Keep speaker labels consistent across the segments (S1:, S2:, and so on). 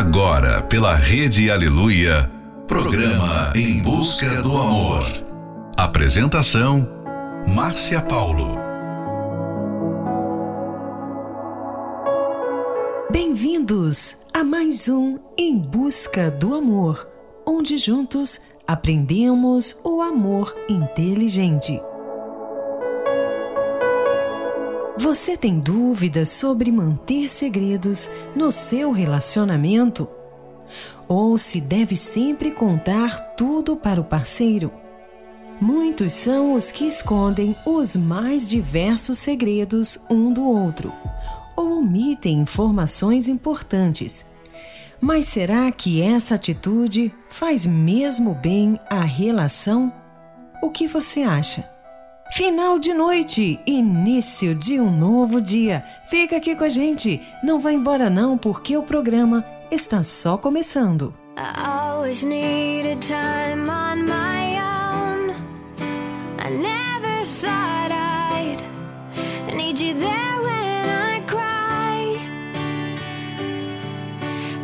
S1: Agora, pela Rede Aleluia, programa Em Busca do Amor. Apresentação: Márcia Paulo.
S2: Bem-vindos a mais um Em Busca do Amor, onde juntos aprendemos o amor inteligente. Você tem dúvidas sobre manter segredos no seu relacionamento? Ou se deve sempre contar tudo para o parceiro? Muitos são os que escondem os mais diversos segredos um do outro, ou omitem informações importantes. Mas será que essa atitude faz mesmo bem à relação? O que você acha? Final de noite, início de um novo dia. Fica aqui com a gente. Não vá embora não, porque o programa está só começando. I. I I.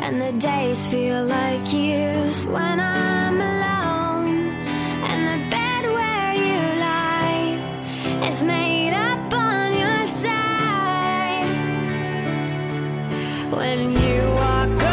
S2: And the days feel like years when I'm is made up on your side. When you to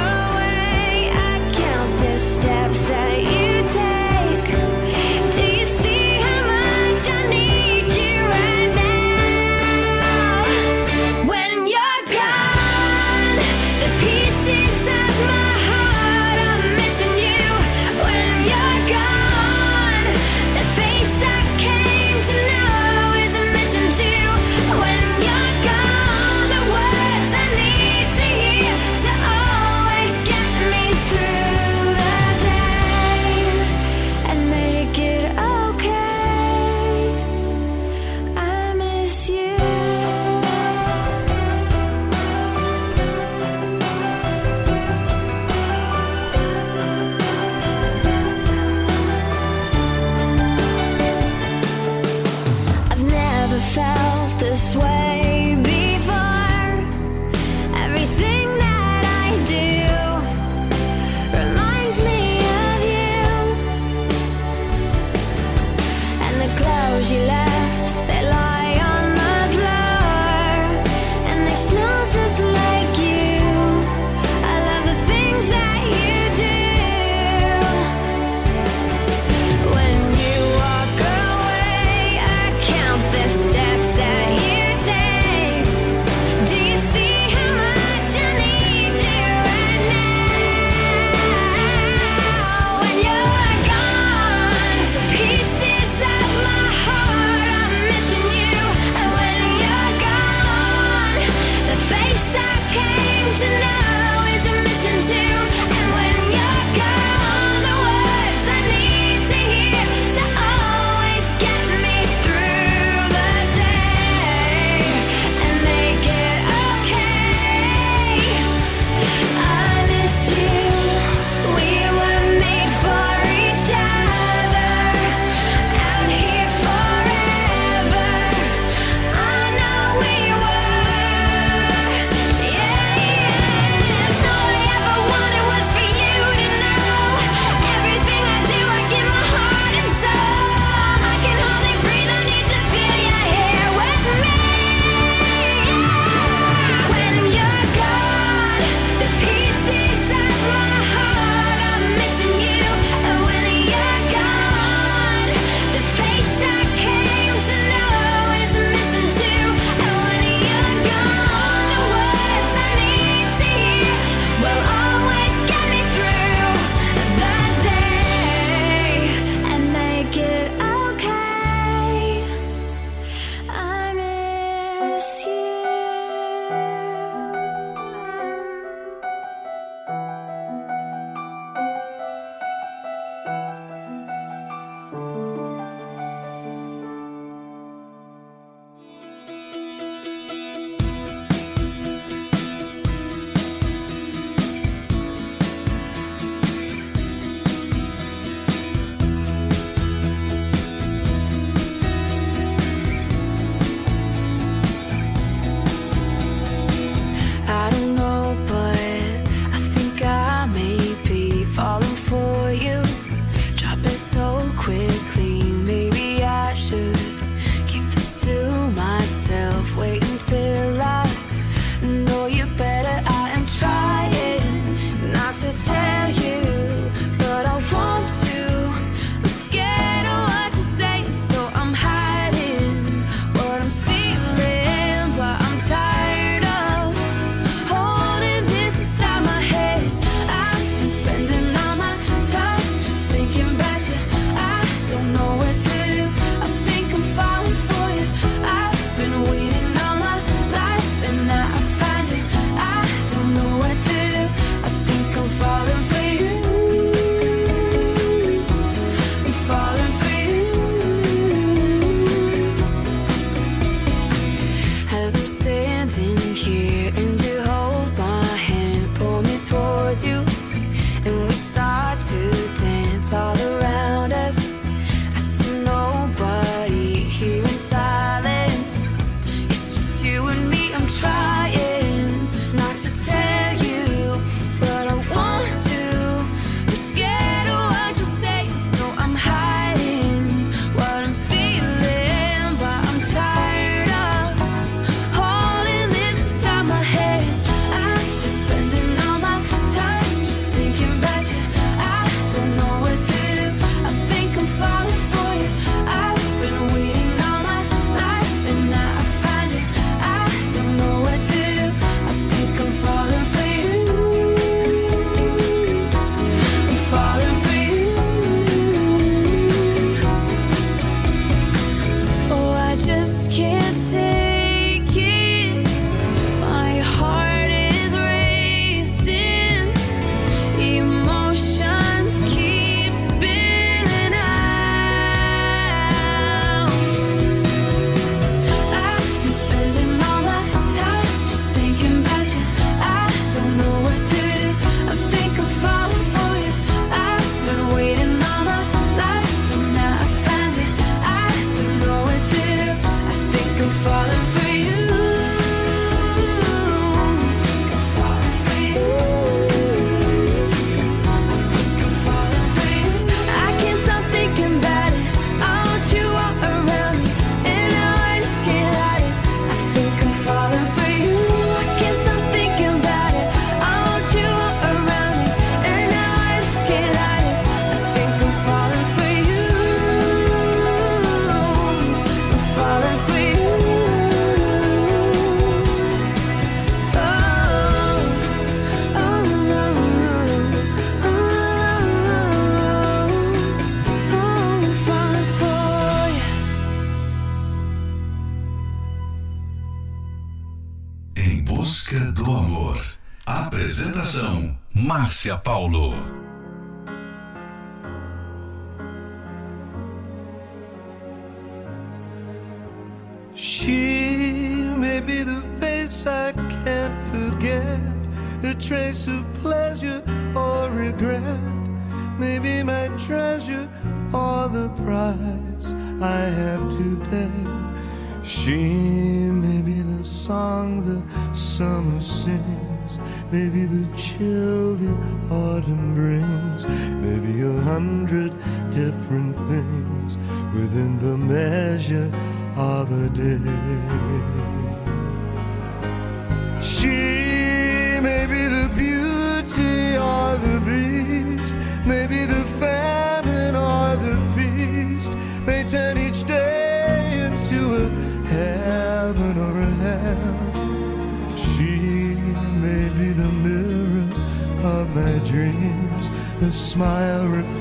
S1: Márcia Paulo.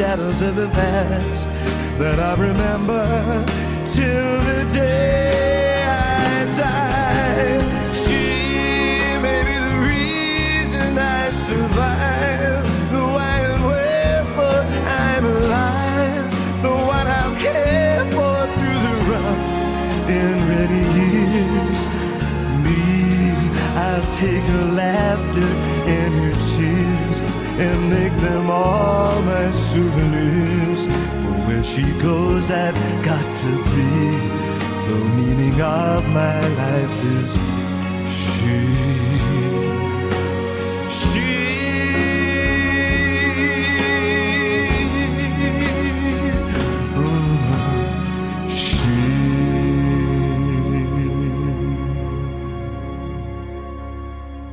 S3: Shadows of the past that I remember till the day souvenirs. For where she goes, I've got to be. The meaning of my life is she. She. Oh, she.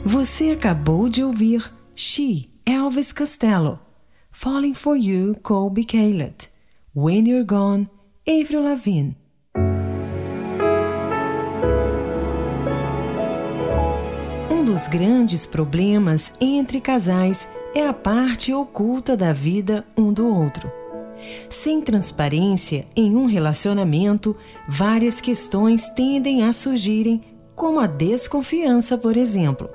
S4: Você acabou de ouvir She Elvis Costello, Falling for You, Colby Caleb, When You're Gone, Avril Lavigne. Um dos grandes problemas entre casais é a parte oculta da vida um do outro. Sem transparência em um relacionamento, várias questões tendem a surgirem, como a desconfiança, por exemplo.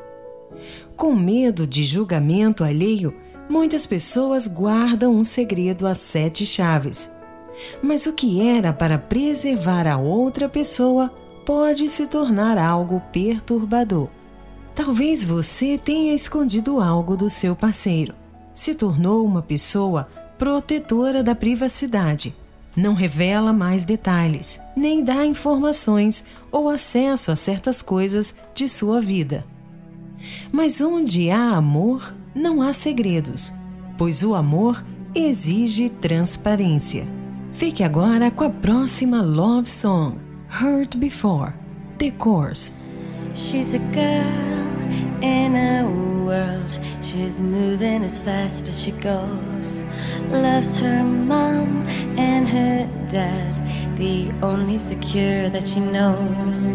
S4: Com medo de julgamento alheio, muitas pessoas guardam um segredo a sete chaves. Mas o que era para preservar a outra pessoa pode se tornar algo perturbador. Talvez você tenha escondido algo do seu parceiro. Se tornou uma pessoa protetora da privacidade. Não revela mais detalhes, nem dá informações ou acesso a certas coisas de sua vida. Mas onde há amor, não há segredos, pois o amor exige transparência. Fique agora com a próxima love song, Hurt Before, The Course.
S5: She's a girl in a world. She's moving as fast as she goes. Loves her mom and her dad, the only secure that she knows.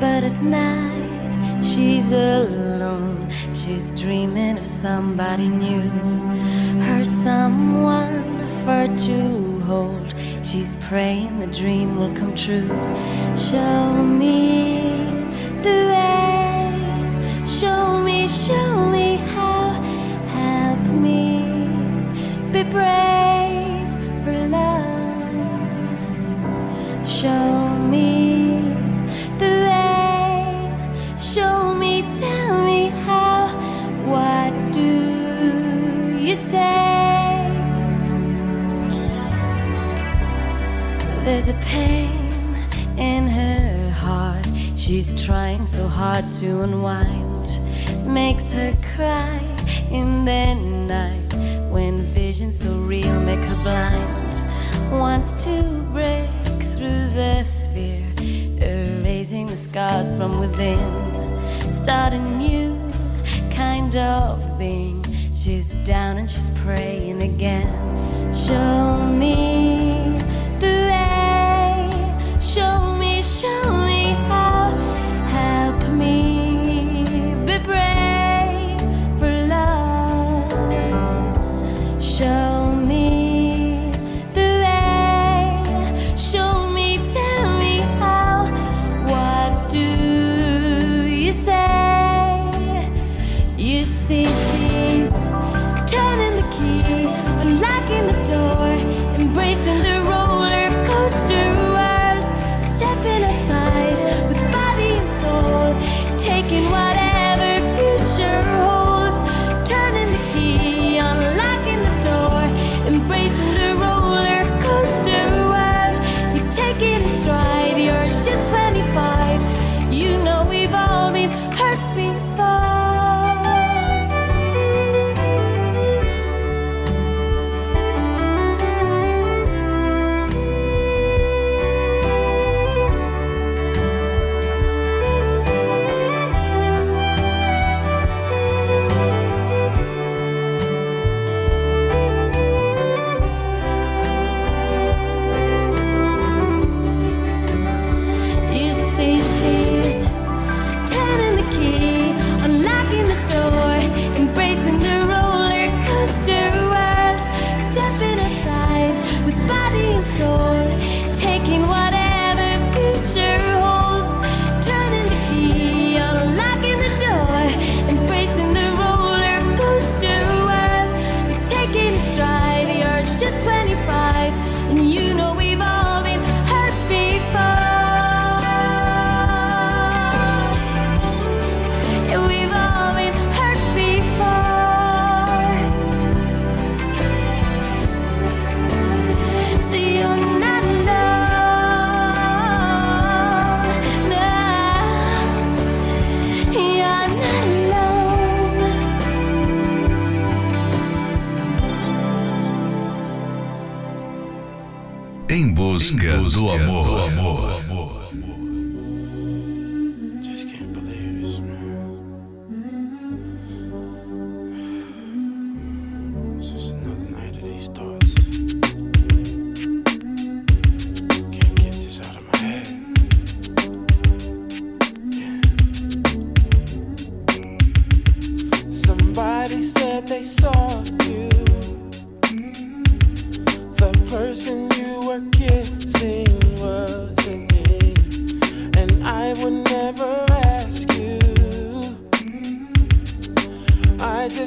S5: But at night, She's alone, she's dreaming of somebody new. Her someone for to hold. She's praying the dream will come true. Show me the way, show me, show me how. to unwind makes her cry in the night. When visions so real make her blind wants to break through the fear erasing the scars from within. Starting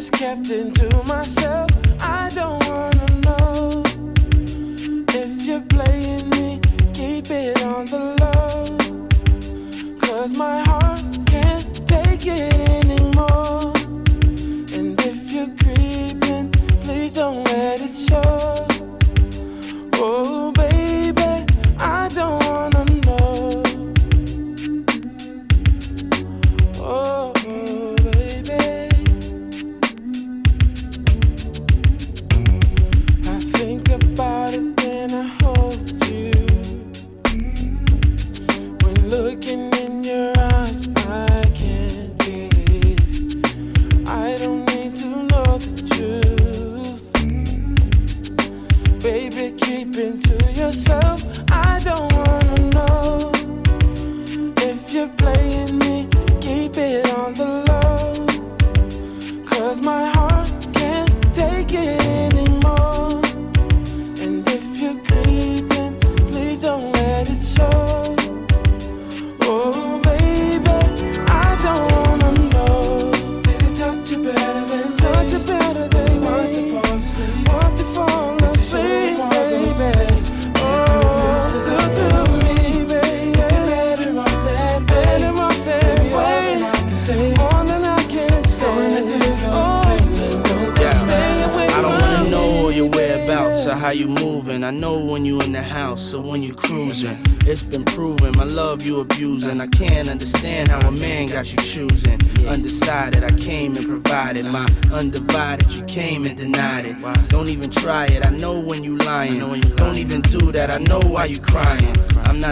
S5: just
S6: kept it to myself. I don't wanna know if you're playing me. Keep it on the low. Cause my heart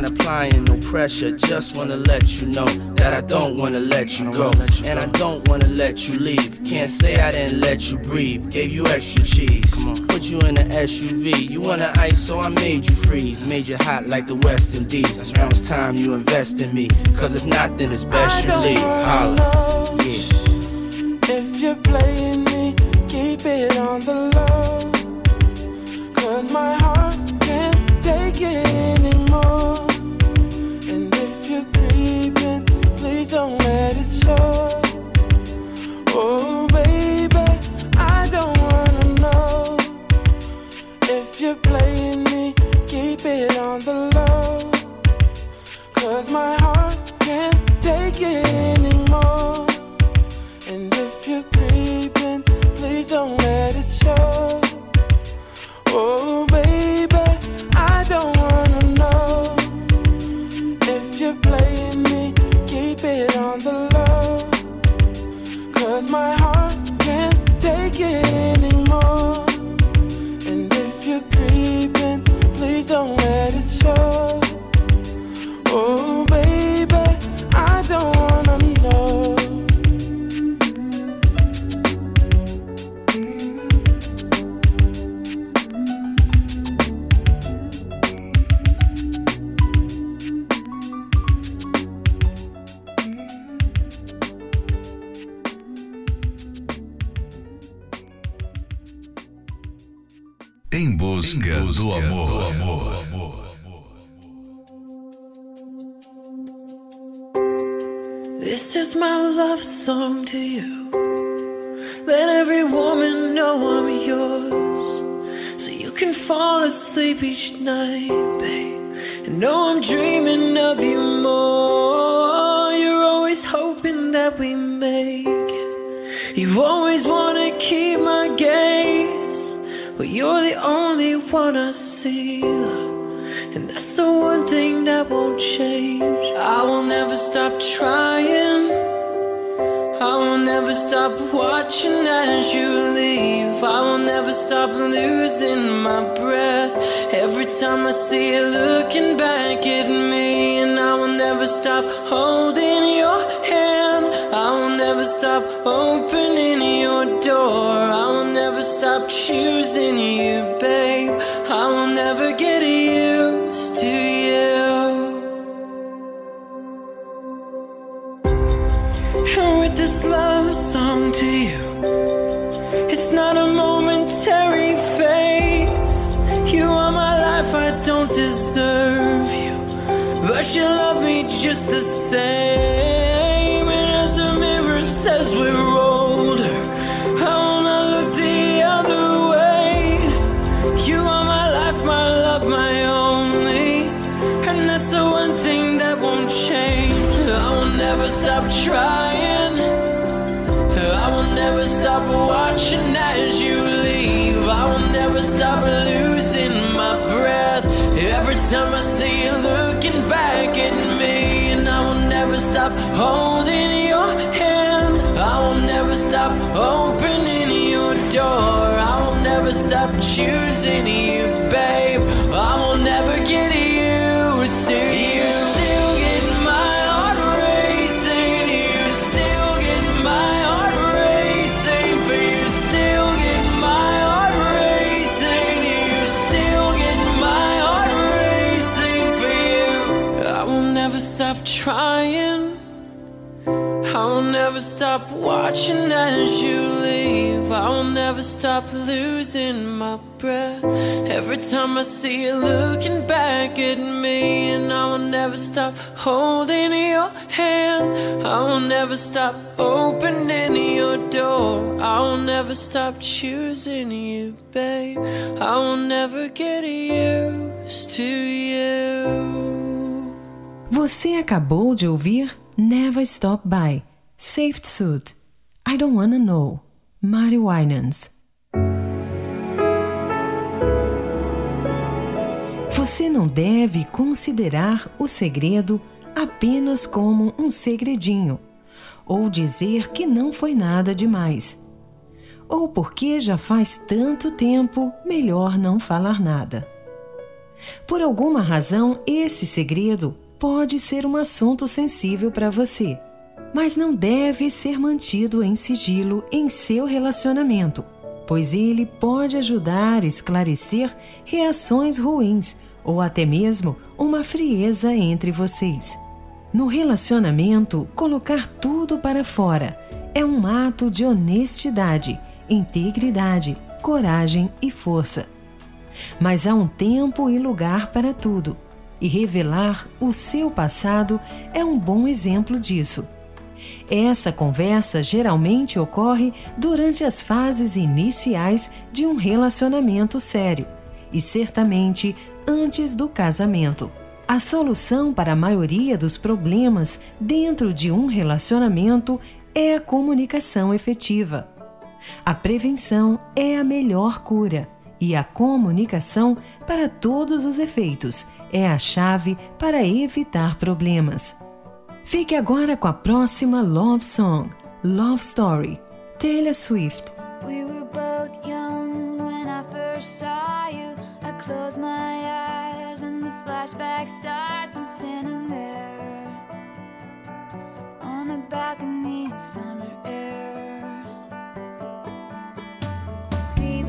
S7: not applying no pressure. Just wanna let you know that I don't wanna let you go, and I don't wanna let you leave. Can't say I didn't let you breathe. Gave you extra cheese. Put you in an SUV. You wanna ice, so I made you freeze. Made you hot like the West Indies. Now it's time you invest in me. Cause if not, then it's best you leave. Holla.
S6: Yeah. If you're playing me, keep it on the low.
S8: I'm yours. So you can fall asleep each night, babe. And know I'm dreaming of you more. You're always hoping that we make it. You always wanna keep my gaze. But you're the only one I see, love. And that's the one thing that won't change. I will never stop trying. Stop watching as you leave. I will never stop losing my breath. Every time I see you looking back at me, and I will never stop holding your hand. I will never stop opening your door. I will never stop choosing you, babe. I will never get used the same. home watching as you leave. I will never stop losing my breath. Every time I see you looking back at me, and I will never stop holding your hand. I will never stop opening your door. I will never stop choosing you, babe. I will never get used to you.
S4: Você acabou de ouvir Never Stop By, Safety Suit, I Don't Wanna Know, Mari Winans. Você não deve considerar o segredo apenas como um segredinho, ou dizer que não foi nada demais. Ou porque já faz tanto tempo, melhor não falar nada. Por alguma razão, esse segredo pode ser um assunto sensível para você, mas não deve ser mantido em sigilo em seu relacionamento, pois ele pode ajudar a esclarecer reações ruins ou até mesmo uma frieza entre vocês. No relacionamento, colocar tudo para fora é um ato de honestidade, integridade, coragem e força. Mas há um tempo e lugar para tudo, e revelar o seu passado é um bom exemplo disso. Essa conversa geralmente ocorre durante as fases iniciais de um relacionamento sério e certamente antes do casamento. A solução para a maioria dos problemas dentro de um relacionamento é a comunicação efetiva. A prevenção é a melhor cura e a comunicação, para todos os efeitos, é a chave para evitar problemas. Fique agora com a próxima Love Song, Love Story, Taylor Swift.
S2: We were both young when I first saw you. I close my eyes and the flashback starts. I'm standing there on a balcony in summer air. See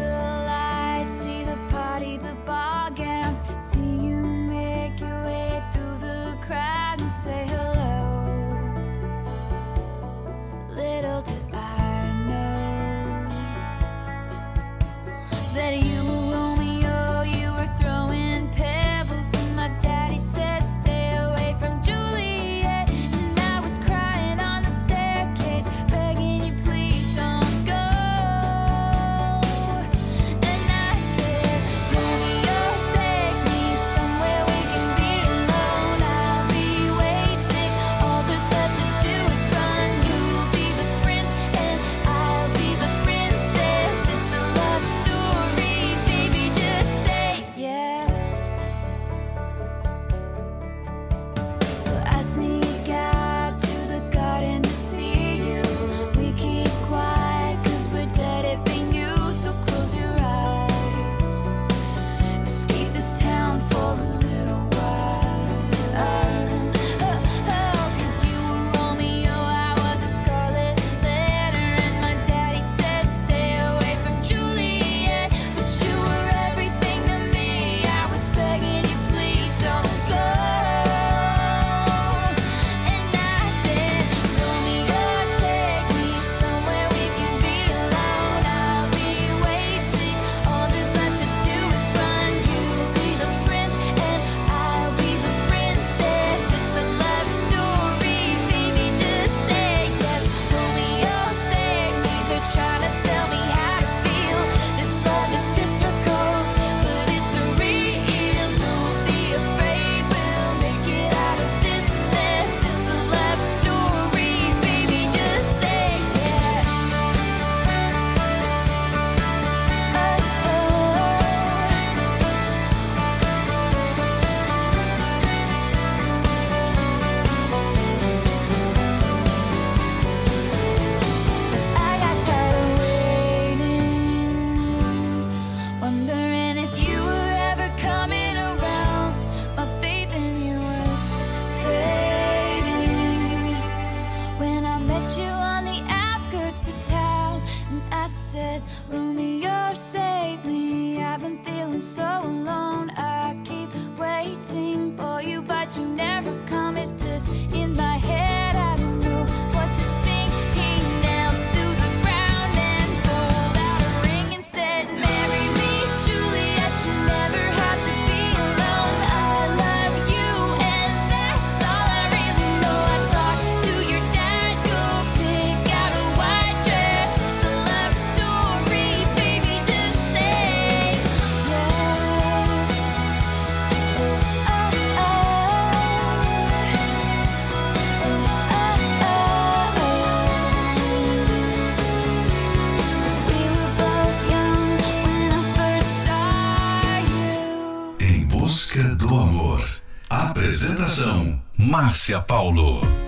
S5: Márcia Paulo.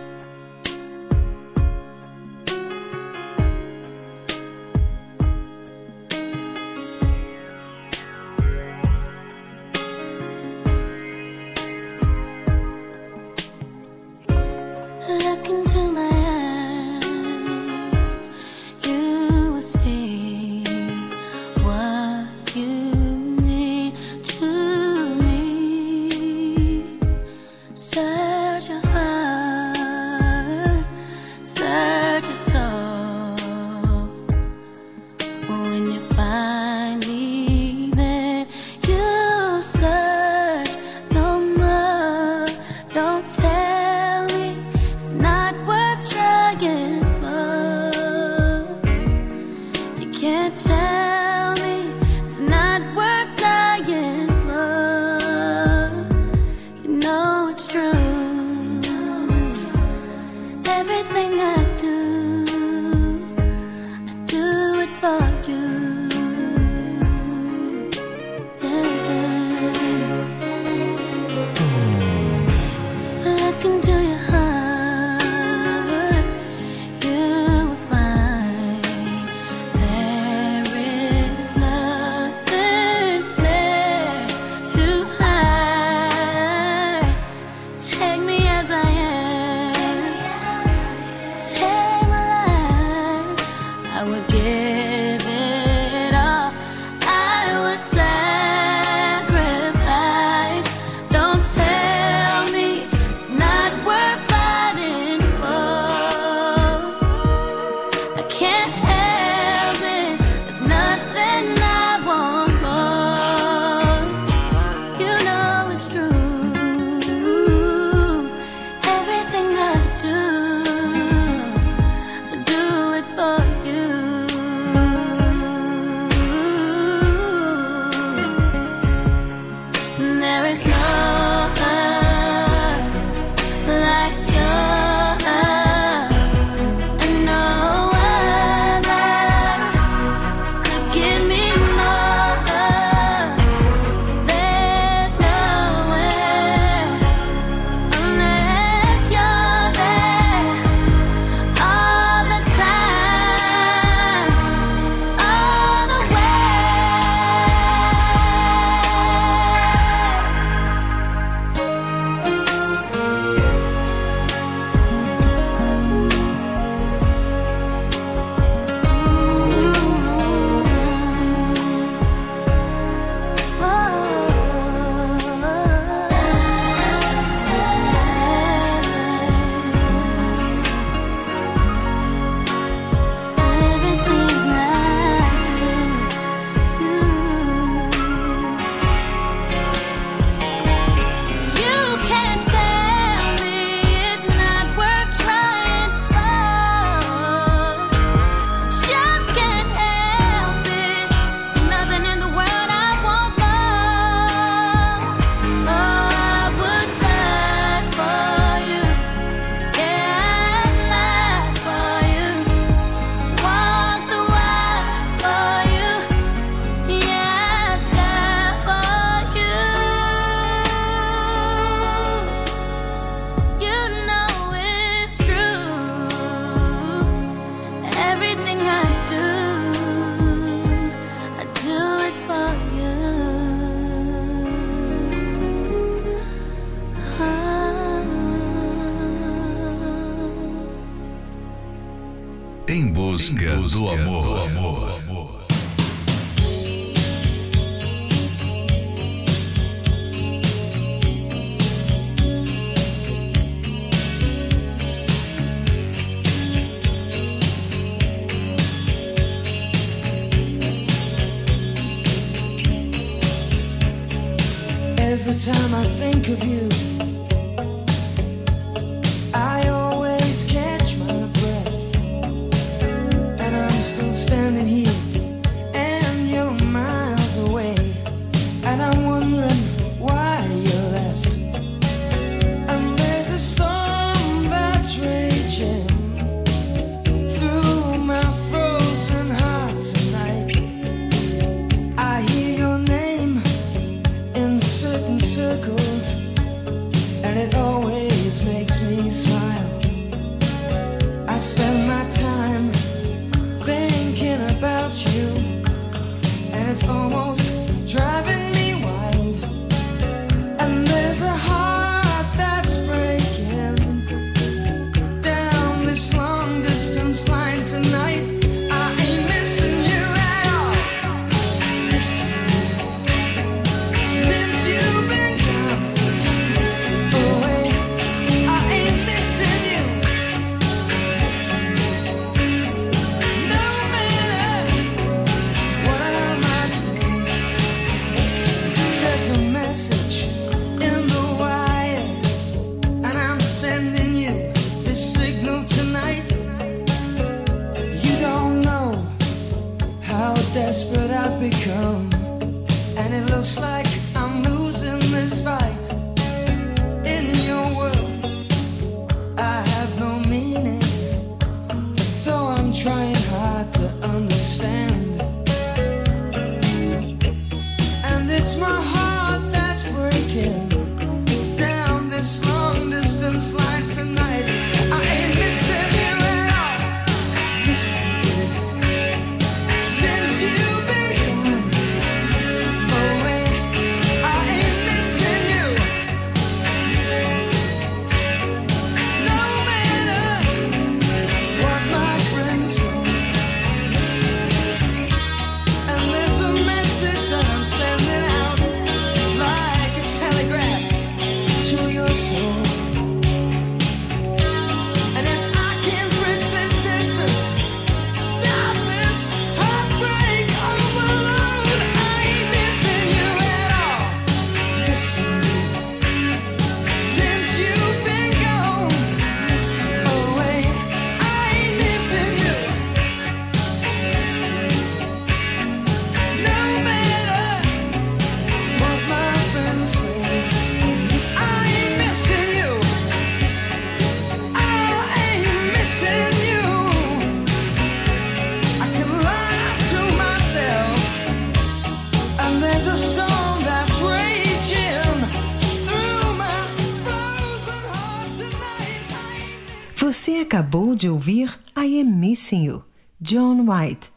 S4: Acabou de ouvir I Am Missing You, John White.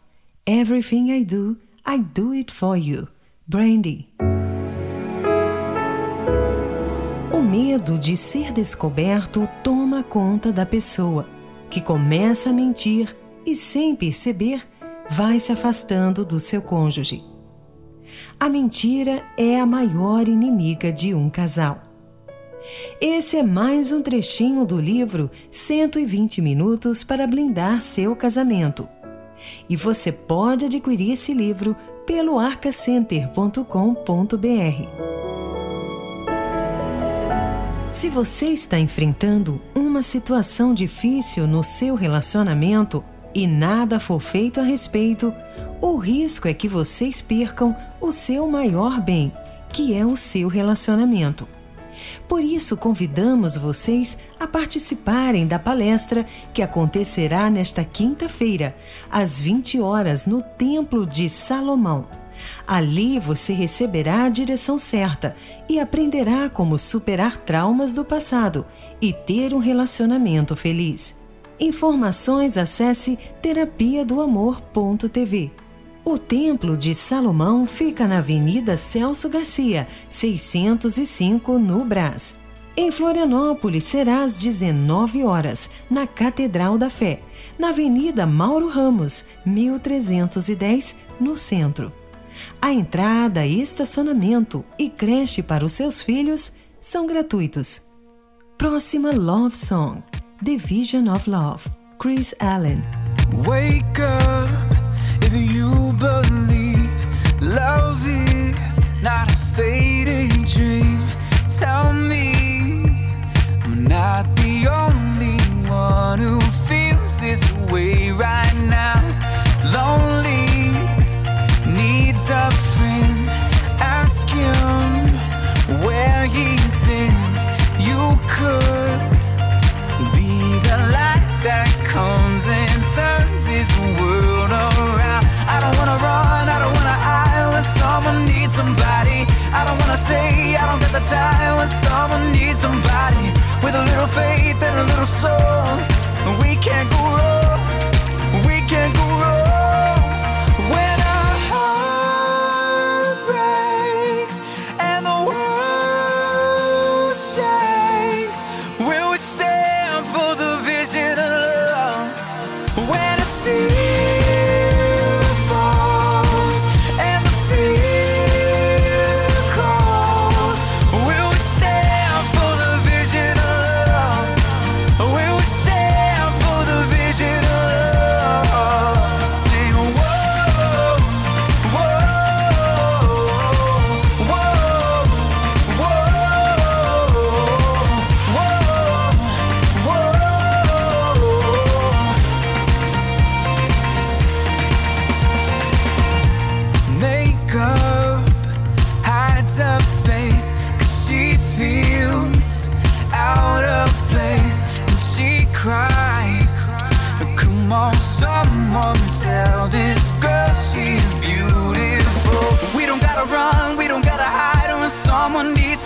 S4: Everything I do, I do it for you, Brandy. O medo de ser descoberto toma conta da pessoa, que começa a mentir e, sem perceber, vai se afastando do seu cônjuge. A mentira é a maior inimiga de um casal. Esse é mais um trechinho do livro 120 Minutos para Blindar Seu Casamento. E você pode adquirir esse livro pelo arcacenter.com.br. Se você está enfrentando uma situação difícil no seu relacionamento e nada for feito a respeito, o risco é que vocês percam o seu maior bem, que é o seu relacionamento. Por isso, convidamos vocês a participarem da palestra que acontecerá nesta quinta-feira, às 20 horas, no Templo de Salomão. Ali você receberá a direção certa e aprenderá como superar traumas do passado e ter um relacionamento feliz. Informações acesse terapia do amor.tv. O Templo de Salomão fica na Avenida Celso Garcia, 605, no Brás. Em Florianópolis será às 19 horas, na Catedral da Fé, na Avenida Mauro Ramos, 1310, no centro. A entrada, estacionamento e creche para os seus filhos são gratuitos. Próxima Love Song: The Vision of Love, Chris Allen.
S9: Wake up if you believe love is not a fading dream. Tell me I'm not the only one who feels this way right now. Lonely needs a friend. Ask him where he's been. You could be the light that comes and turns his world around. I don't wanna run, I don't wanna hide when someone needs somebody. I don't wanna say I don't got the time when someone needs somebody. With a little faith and a little soul, we can't go wrong. We can't go wrong.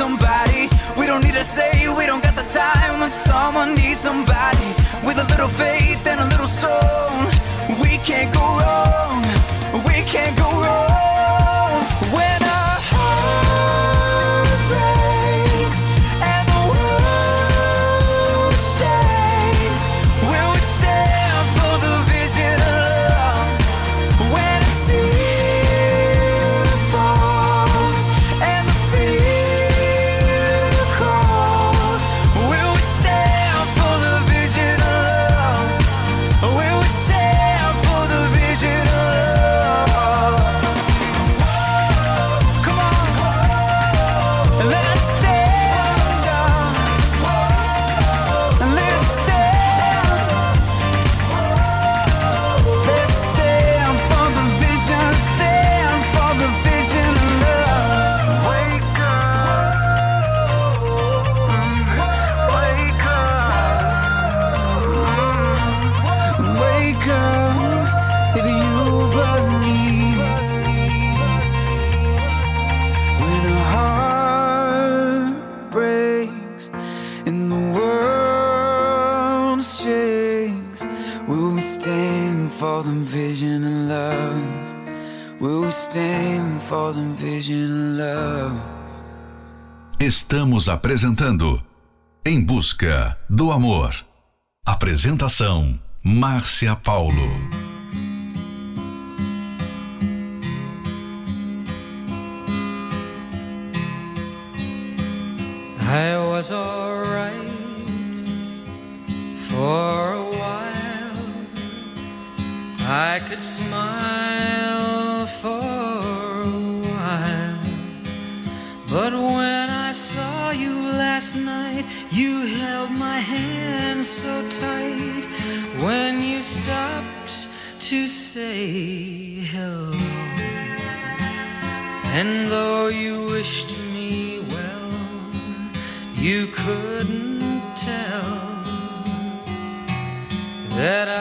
S9: somebody. We don't need to say we don't got the time when someone needs somebody. With a little faith and a little soul, we can't go wrong. We can't go wrong.
S5: Estamos apresentando Em Busca do Amor. Apresentação Márcia Paulo.
S10: I was alright for a while. I could smile. when you stopped to say hello. And though you wished me well, you couldn't tell that I.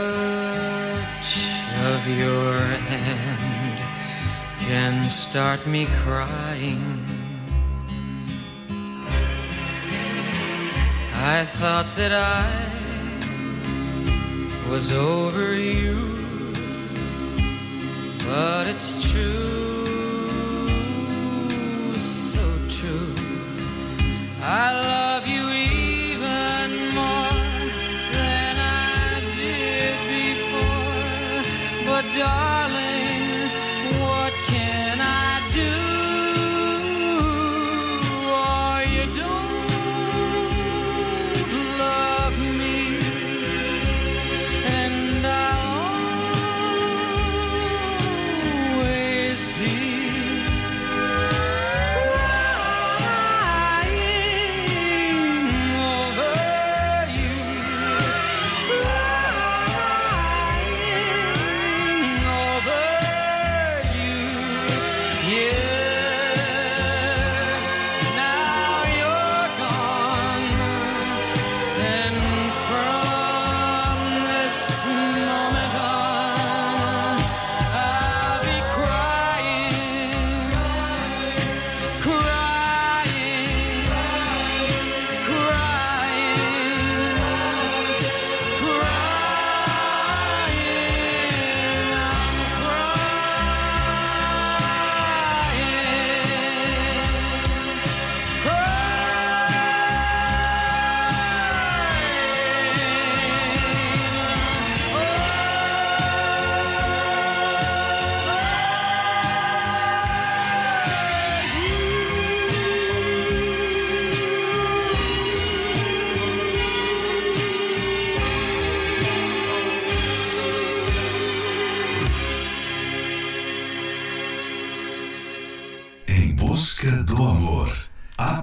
S10: of your hand can start me crying. I thought that I was over you.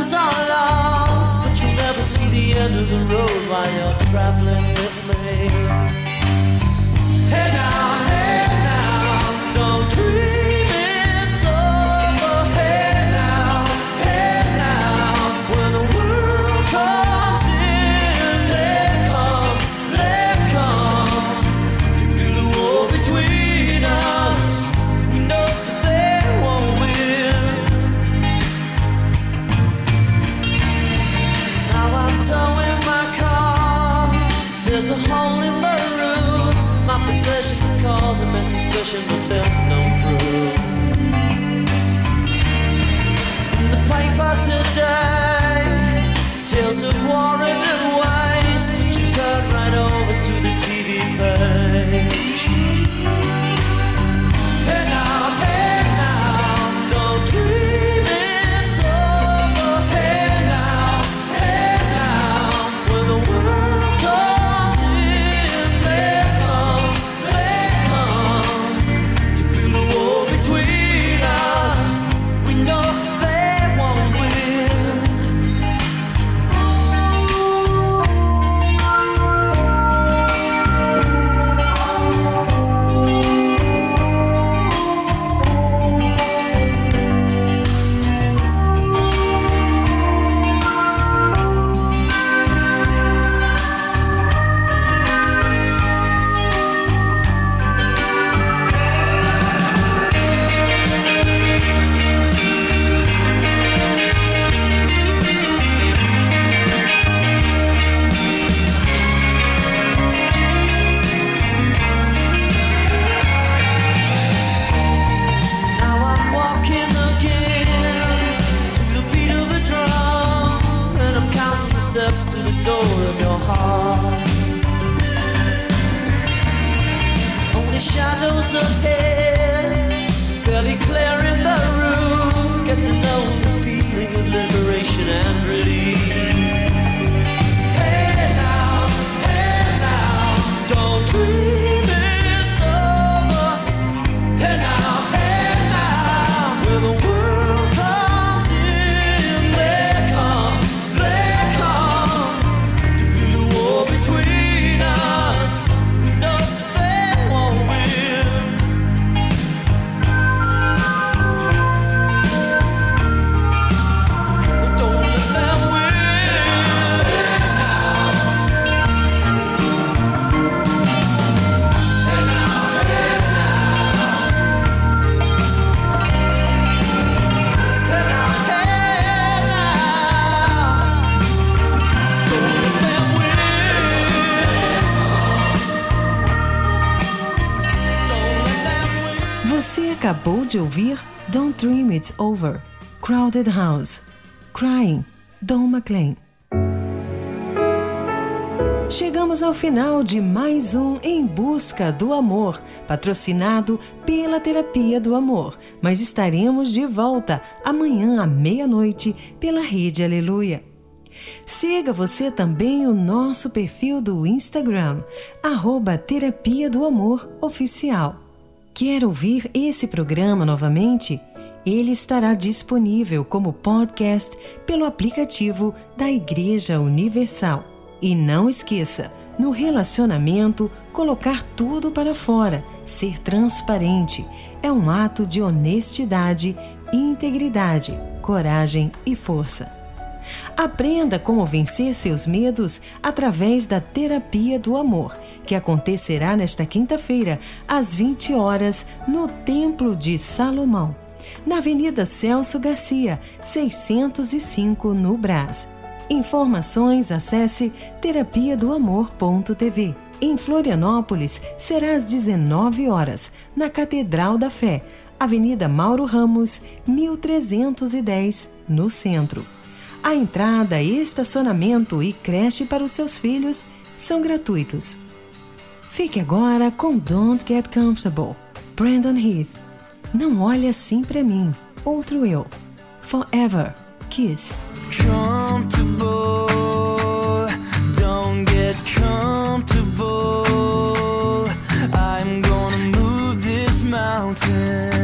S11: Battles are lost, but you'll never see the end of the road while you're traveling with me. Suspicion, but there's no proof. In the paper today, tales of war and waste. But you turn right over to the TV page.
S4: De ouvir Don't Dream It's Over, Crowded House, Crying, Don McLean. Chegamos ao final de mais um Em Busca do Amor, patrocinado pela Terapia do Amor. Mas estaremos de volta amanhã à meia-noite pela Rede Aleluia. Siga você também o nosso perfil do Instagram, arroba Terapia do Amor Oficial. Quer ouvir esse programa novamente? Ele estará disponível como podcast pelo aplicativo da Igreja Universal. E não esqueça, no relacionamento, colocar tudo para fora, ser transparente, é um ato de honestidade, integridade, coragem e força. Aprenda como vencer seus medos através da Terapia do Amor, que acontecerá nesta quinta-feira, às 20 horas, no Templo de Salomão, na Avenida Celso Garcia, 605, no Brás. Informações acesse terapia do Em Florianópolis, será às 19 horas, na Catedral da Fé, Avenida Mauro Ramos, 1310, no centro. A entrada, estacionamento e creche para os seus filhos são gratuitos. Fique agora com Don't Get Comfortable, Brandon Heath. Não olhe assim pra mim, outro eu. Forever, Kiss.
S12: comfortable. Don't get comfortable. I'm gonna move this mountain.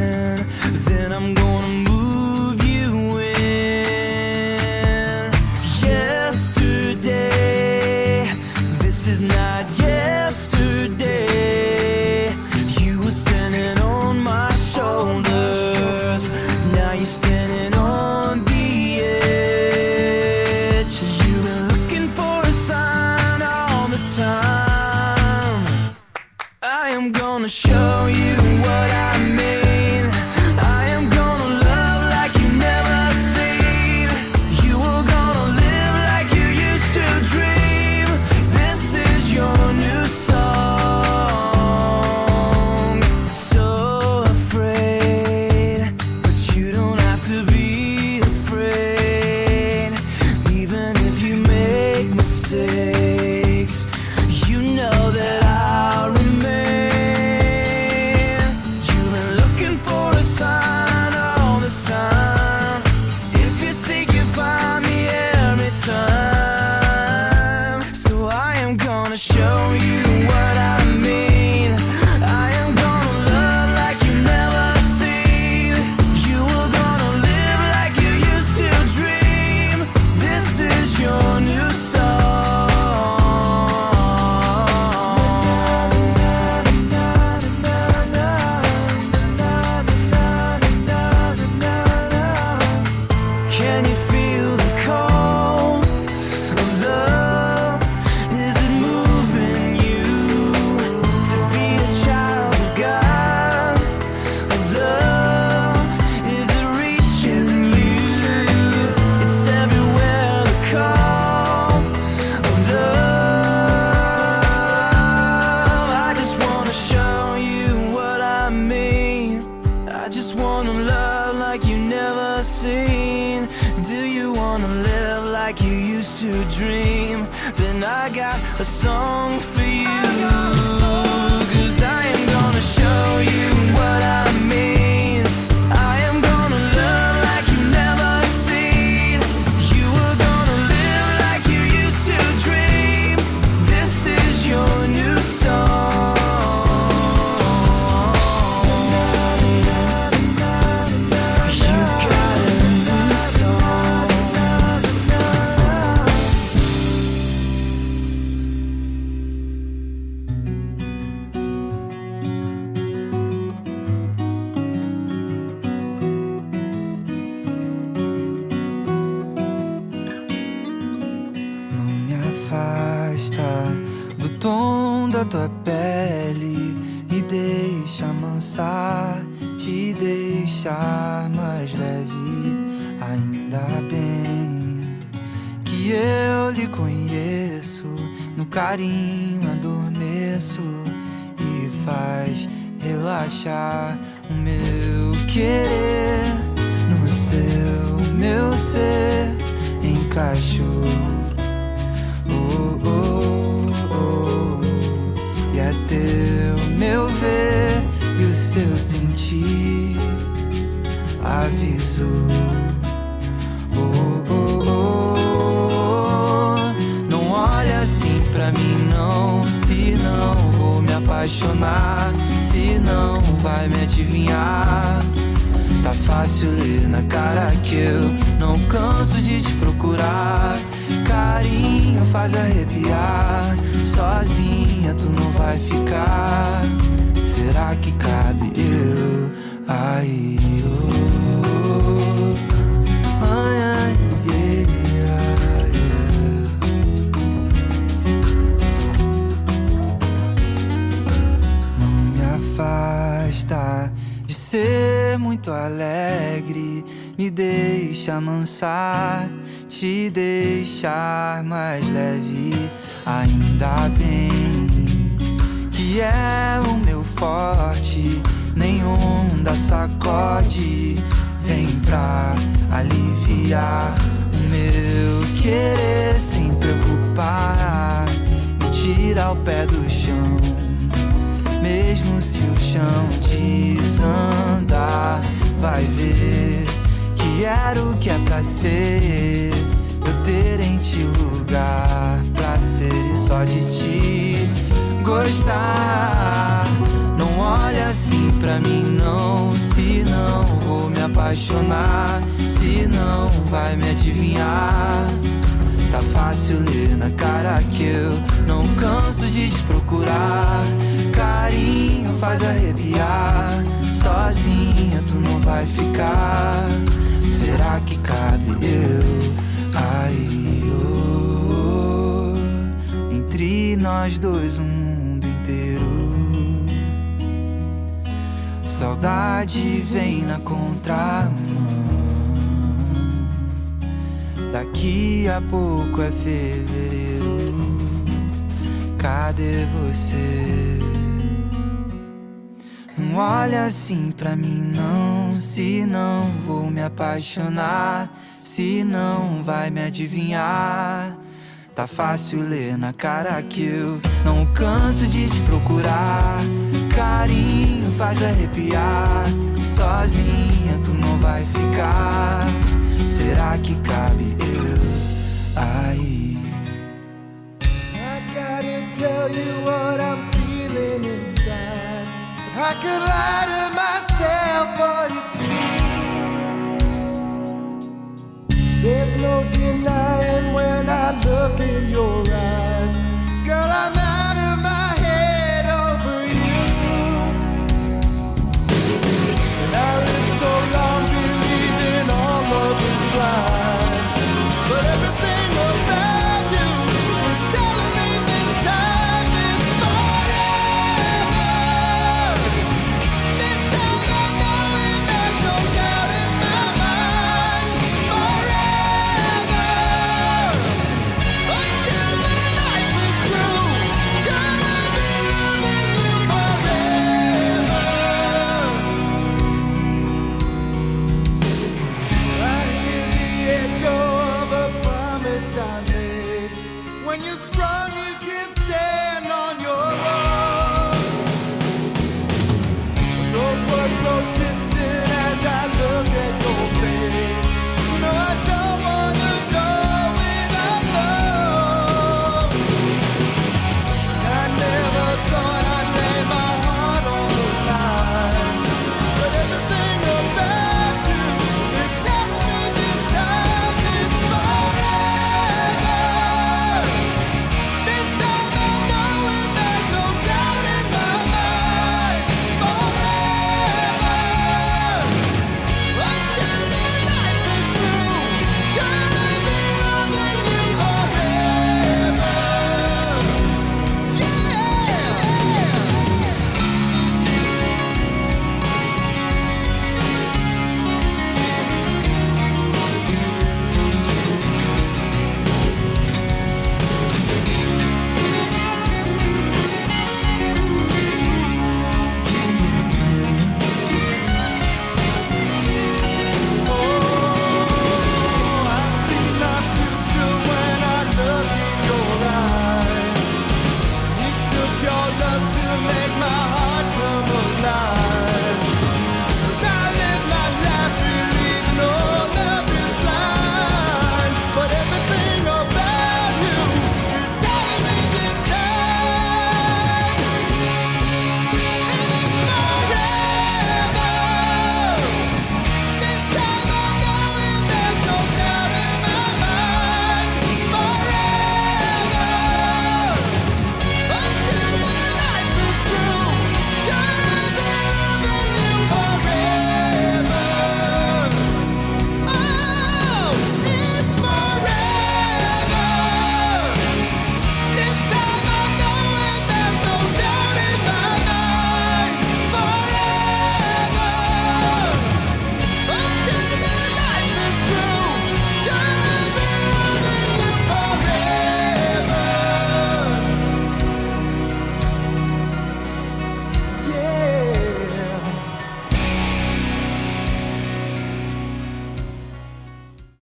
S12: Do you wanna live like you used to dream? Then I got a song for you. Cause I am gonna show you carinho adormeço e faz relaxar o meu querer. No seu, meu ser encaixou. Oh, oh, oh. E é teu meu ver e o seu sentir avisou. Apaixonar, se não vai me adivinhar. Tá fácil ler na cara que eu não canso de te procurar. Carinho faz arrepiar. Sozinha tu não vai ficar. Será que cabe eu aí? oh? Muito alegre. Me deixa amansar, te deixar mais leve. Ainda bem que é o meu forte.
S13: nem onda sacode. Vem pra aliviar o meu querer sem preocupar. Me tira o pé do chão, mesmo se o chão desandar. Vai ver que era o que é pra ser. Eu ter em ti lugar pra ser e só de ti gostar. Não olha assim pra mim, não. Se não, vou me apaixonar. Se não, vai me adivinhar. Tá fácil ler na cara que eu não canso de te procurar. Carinho faz arrepiar. Sozinha tu não vai ficar. Será que cabe eu aí? oh, entre nós dois, o mundo inteiro. Saudade vem na contramão. Daqui a pouco é fevereiro. Cadê você? Não olha assim pra mim, não. Se não, vou me apaixonar. Se não, vai me adivinhar. Tá fácil ler na cara que eu não canso de te procurar. Carinho faz arrepiar. Sozinha tu não vai ficar. Será que cabe eu aí?
S3: I gotta tell you what I'm feeling inside. I could lie to myself, but it's true. There's no denying